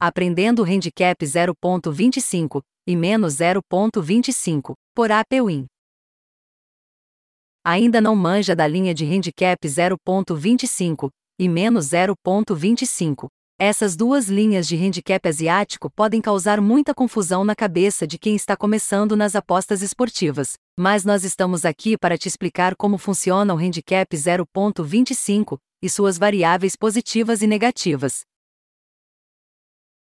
aprendendo handicap 0.25 e menos 0.25 por AP Ainda não manja da linha de handicap 0.25 e menos 0.25. Essas duas linhas de handicap asiático podem causar muita confusão na cabeça de quem está começando nas apostas esportivas, mas nós estamos aqui para te explicar como funciona o handicap 0.25 e suas variáveis positivas e negativas.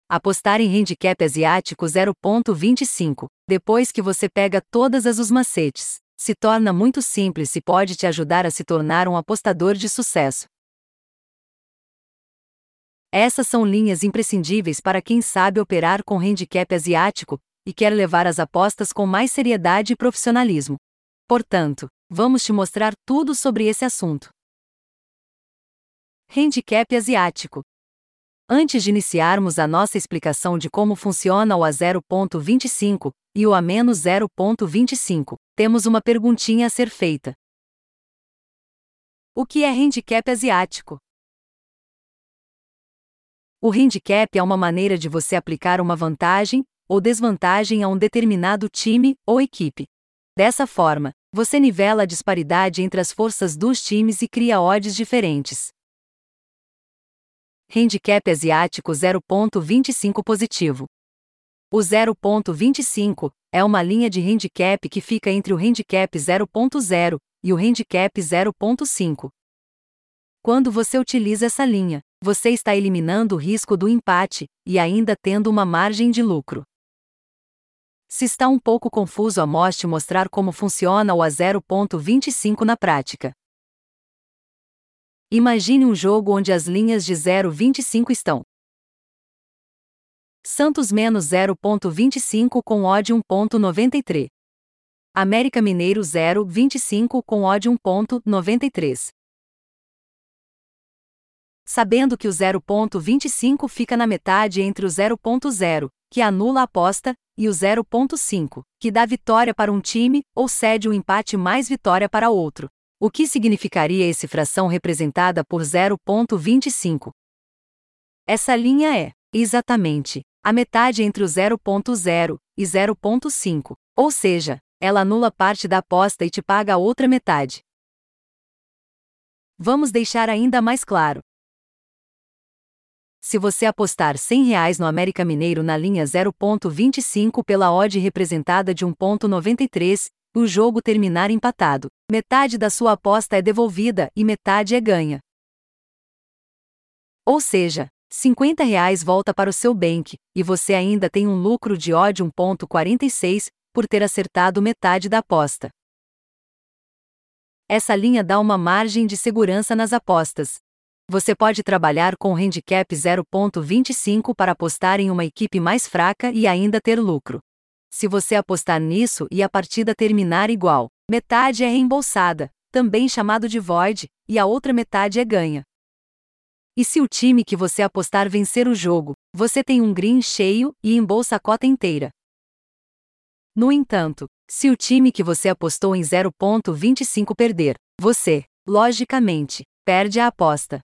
Apostar em handicap asiático 0.25, depois que você pega todas as os macetes, se torna muito simples e pode te ajudar a se tornar um apostador de sucesso. Essas são linhas imprescindíveis para quem sabe operar com handicap asiático e quer levar as apostas com mais seriedade e profissionalismo. Portanto, vamos te mostrar tudo sobre esse assunto. Handicap asiático Antes de iniciarmos a nossa explicação de como funciona o A0.25 e o A-0.25, temos uma perguntinha a ser feita. O que é handicap asiático? O handicap é uma maneira de você aplicar uma vantagem ou desvantagem a um determinado time ou equipe. Dessa forma, você nivela a disparidade entre as forças dos times e cria odds diferentes. Handicap asiático 0.25 positivo. O 0.25 é uma linha de handicap que fica entre o handicap 0.0 e o handicap 0.5. Quando você utiliza essa linha, você está eliminando o risco do empate e ainda tendo uma margem de lucro. Se está um pouco confuso, amostre mostrar como funciona o A 0.25 na prática. Imagine um jogo onde as linhas de 0,25 estão. Santos menos 0,25 com odd 1,93. América Mineiro 0,25 com odd 1,93. Sabendo que o 0,25 fica na metade entre o 0,0, que anula a aposta, e o 0,5, que dá vitória para um time ou cede um empate mais vitória para outro. O que significaria esse fração representada por 0.25? Essa linha é, exatamente, a metade entre o 0.0 e 0.5, ou seja, ela anula parte da aposta e te paga a outra metade. Vamos deixar ainda mais claro. Se você apostar 100 reais no América Mineiro na linha 0.25 pela odd representada de 1.93, o jogo terminar empatado, metade da sua aposta é devolvida e metade é ganha. Ou seja, 50 reais volta para o seu bank, e você ainda tem um lucro de odd 1.46 por ter acertado metade da aposta. Essa linha dá uma margem de segurança nas apostas. Você pode trabalhar com handicap 0.25 para apostar em uma equipe mais fraca e ainda ter lucro. Se você apostar nisso e a partida terminar igual, metade é reembolsada, também chamado de void, e a outra metade é ganha. E se o time que você apostar vencer o jogo, você tem um green cheio e embolsa a cota inteira. No entanto, se o time que você apostou em 0.25 perder, você, logicamente, perde a aposta.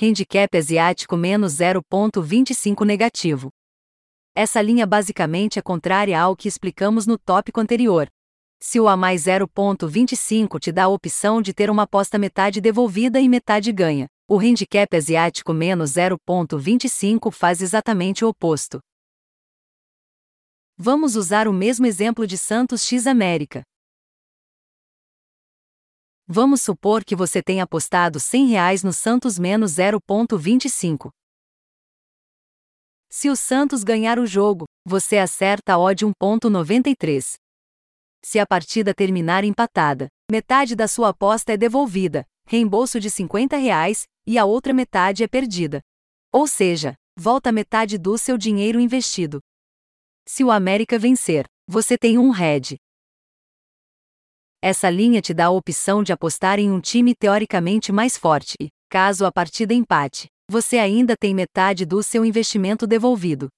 Handicap asiático menos 0.25 negativo. Essa linha basicamente é contrária ao que explicamos no tópico anterior. Se o A mais 0.25 te dá a opção de ter uma aposta metade devolvida e metade ganha, o handicap asiático menos 0.25 faz exatamente o oposto. Vamos usar o mesmo exemplo de Santos X América. Vamos supor que você tenha apostado 100 reais no Santos menos 0.25. Se o Santos ganhar o jogo, você acerta a odd 1.93. Se a partida terminar empatada, metade da sua aposta é devolvida, reembolso de 50 reais, e a outra metade é perdida. Ou seja, volta metade do seu dinheiro investido. Se o América vencer, você tem um head. Essa linha te dá a opção de apostar em um time teoricamente mais forte caso a partida empate, você ainda tem metade do seu investimento devolvido.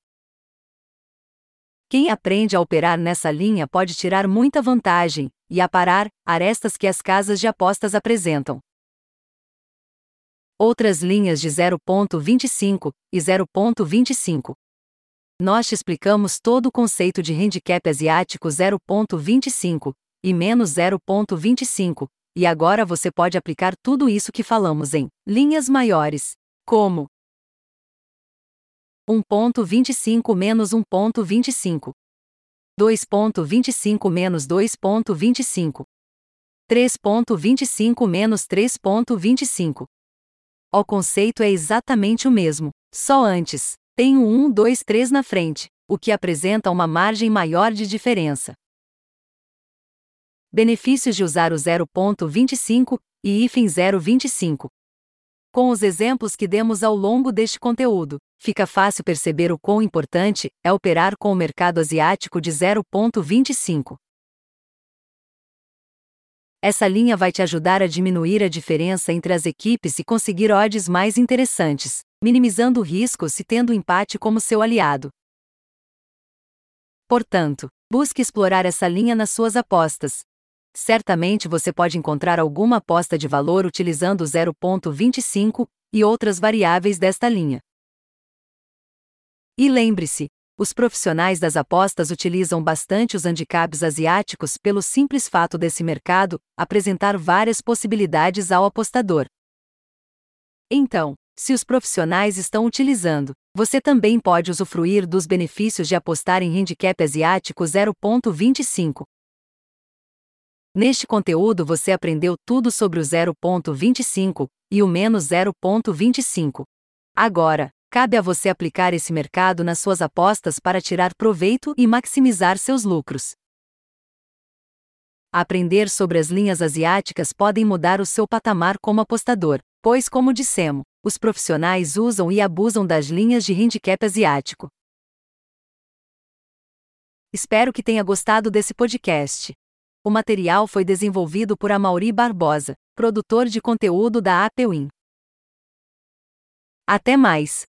Quem aprende a operar nessa linha pode tirar muita vantagem e aparar arestas que as casas de apostas apresentam. outras linhas de 0.25 e 0.25. Nós te explicamos todo o conceito de handicap asiático 0.25 e menos 0.25, e agora você pode aplicar tudo isso que falamos em linhas maiores, como 1.25 menos 1.25, 2.25 menos 2.25, 3.25 menos 3.25. O conceito é exatamente o mesmo, só antes, tem o 1, 2, 3 na frente, o que apresenta uma margem maior de diferença. Benefícios de usar o 0.25 e hífen 0.25. Com os exemplos que demos ao longo deste conteúdo, fica fácil perceber o quão importante é operar com o mercado asiático de 0.25. Essa linha vai te ajudar a diminuir a diferença entre as equipes e conseguir odds mais interessantes, minimizando riscos e tendo o empate como seu aliado. Portanto, busque explorar essa linha nas suas apostas, Certamente você pode encontrar alguma aposta de valor utilizando 0.25 e outras variáveis desta linha. E lembre-se, os profissionais das apostas utilizam bastante os handicaps asiáticos pelo simples fato desse mercado apresentar várias possibilidades ao apostador. Então, se os profissionais estão utilizando, você também pode usufruir dos benefícios de apostar em handicap asiático 0.25, Neste conteúdo você aprendeu tudo sobre o 0.25 e o menos 0.25. Agora, cabe a você aplicar esse mercado nas suas apostas para tirar proveito e maximizar seus lucros. Aprender sobre as linhas asiáticas podem mudar o seu patamar como apostador, pois, como dissemos, os profissionais usam e abusam das linhas de handicap asiático. Espero que tenha gostado desse podcast. O material foi desenvolvido por Amauri Barbosa, produtor de conteúdo da Apewin. Até mais!